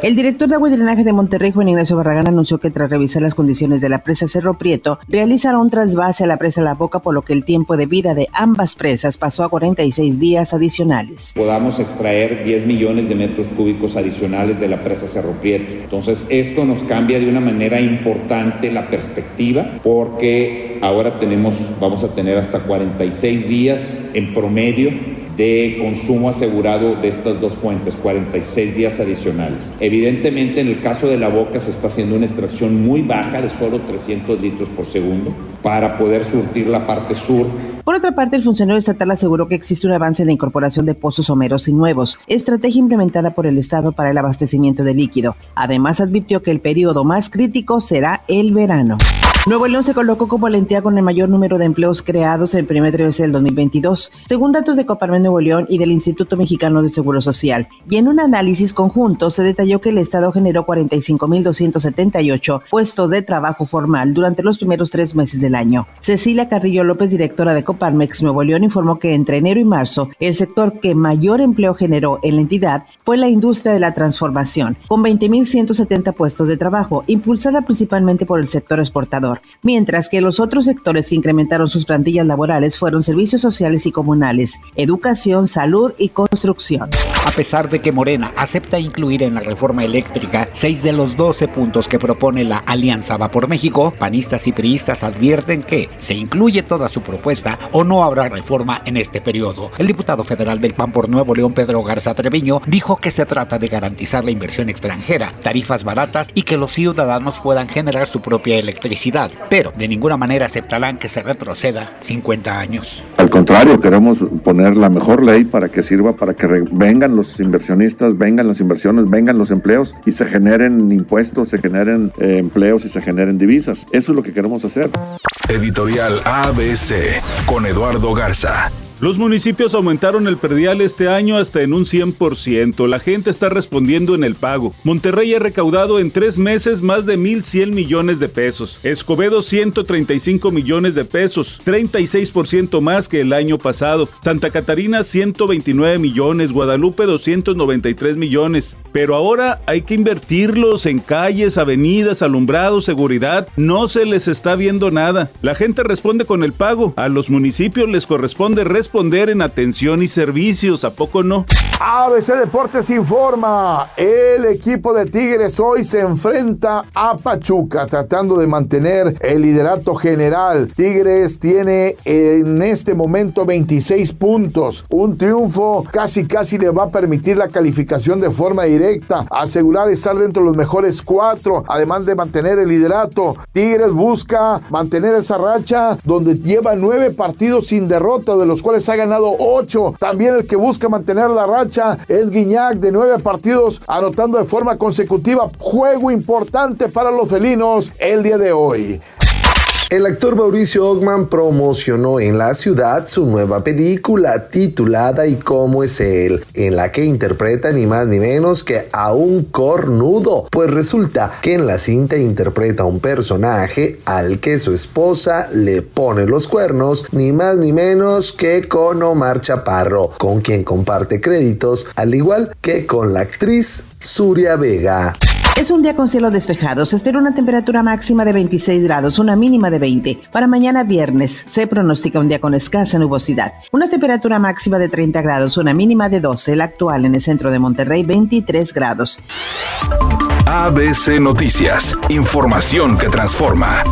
El director de agua y drenaje de Monterrey, Juan Ignacio Barragán, anunció que tras revisar las condiciones de la presa Cerro Prieto, realizará un trasvase a la presa La Boca, por lo que el tiempo de vida de ambas presas pasó a 46 días adicionales. Podamos extraer 10 millones de metros cúbicos adicionales de la presa Cerro Prieto. Entonces, esto nos cambia de una manera importante la perspectiva, porque ahora tenemos, vamos a tener hasta 46 días en promedio de consumo asegurado de estas dos fuentes, 46 días adicionales. Evidentemente, en el caso de la boca se está haciendo una extracción muy baja de solo 300 litros por segundo para poder surtir la parte sur por otra parte, el funcionario estatal aseguró que existe un avance en la incorporación de pozos someros y nuevos, estrategia implementada por el Estado para el abastecimiento de líquido. Además, advirtió que el periodo más crítico será el verano. Nuevo León se colocó como la con el mayor número de empleos creados en el primer trimestre del 2022, según datos de Coparmex Nuevo León y del Instituto Mexicano de Seguro Social. Y en un análisis conjunto se detalló que el Estado generó 45.278 puestos de trabajo formal durante los primeros tres meses del año. Cecilia Carrillo López, directora de Coparmex Nuevo León, informó que entre enero y marzo el sector que mayor empleo generó en la entidad fue la industria de la transformación, con 20.170 puestos de trabajo, impulsada principalmente por el sector exportador mientras que los otros sectores que incrementaron sus plantillas laborales fueron servicios sociales y comunales, educación, salud y construcción. A pesar de que Morena acepta incluir en la reforma eléctrica seis de los 12 puntos que propone la Alianza Va por México, panistas y priistas advierten que se incluye toda su propuesta o no habrá reforma en este periodo. El diputado federal del PAN por Nuevo León, Pedro Garza Treviño, dijo que se trata de garantizar la inversión extranjera, tarifas baratas y que los ciudadanos puedan generar su propia electricidad pero de ninguna manera aceptarán que se retroceda 50 años. Al contrario, queremos poner la mejor ley para que sirva para que vengan los inversionistas, vengan las inversiones, vengan los empleos y se generen impuestos, se generen eh, empleos y se generen divisas. Eso es lo que queremos hacer. Editorial ABC con Eduardo Garza. Los municipios aumentaron el perdial este año hasta en un 100%. La gente está respondiendo en el pago. Monterrey ha recaudado en tres meses más de 1.100 millones de pesos. Escobedo 135 millones de pesos, 36% más que el año pasado. Santa Catarina 129 millones, Guadalupe 293 millones. Pero ahora hay que invertirlos en calles, avenidas, alumbrados, seguridad. No se les está viendo nada. La gente responde con el pago. A los municipios les corresponde responder responder en atención y servicios, ¿a poco no? ABC Deportes informa, el equipo de Tigres hoy se enfrenta a Pachuca tratando de mantener el liderato general. Tigres tiene en este momento 26 puntos. Un triunfo casi casi le va a permitir la calificación de forma directa, asegurar estar dentro de los mejores cuatro, además de mantener el liderato. Tigres busca mantener esa racha donde lleva nueve partidos sin derrota, de los cuales ha ganado 8. También el que busca mantener la racha es Guiñac de 9 partidos, anotando de forma consecutiva. Juego importante para los felinos el día de hoy. El actor Mauricio Ogman promocionó en la ciudad su nueva película titulada ¿Y cómo es él? en la que interpreta ni más ni menos que a un cornudo, pues resulta que en la cinta interpreta a un personaje al que su esposa le pone los cuernos ni más ni menos que con Omar Chaparro, con quien comparte créditos, al igual que con la actriz Suria Vega. Es un día con cielo despejado. Se espera una temperatura máxima de 26 grados, una mínima de 20. Para mañana viernes se pronostica un día con escasa nubosidad. Una temperatura máxima de 30 grados, una mínima de 12. El actual en el centro de Monterrey, 23 grados. ABC Noticias. Información que transforma.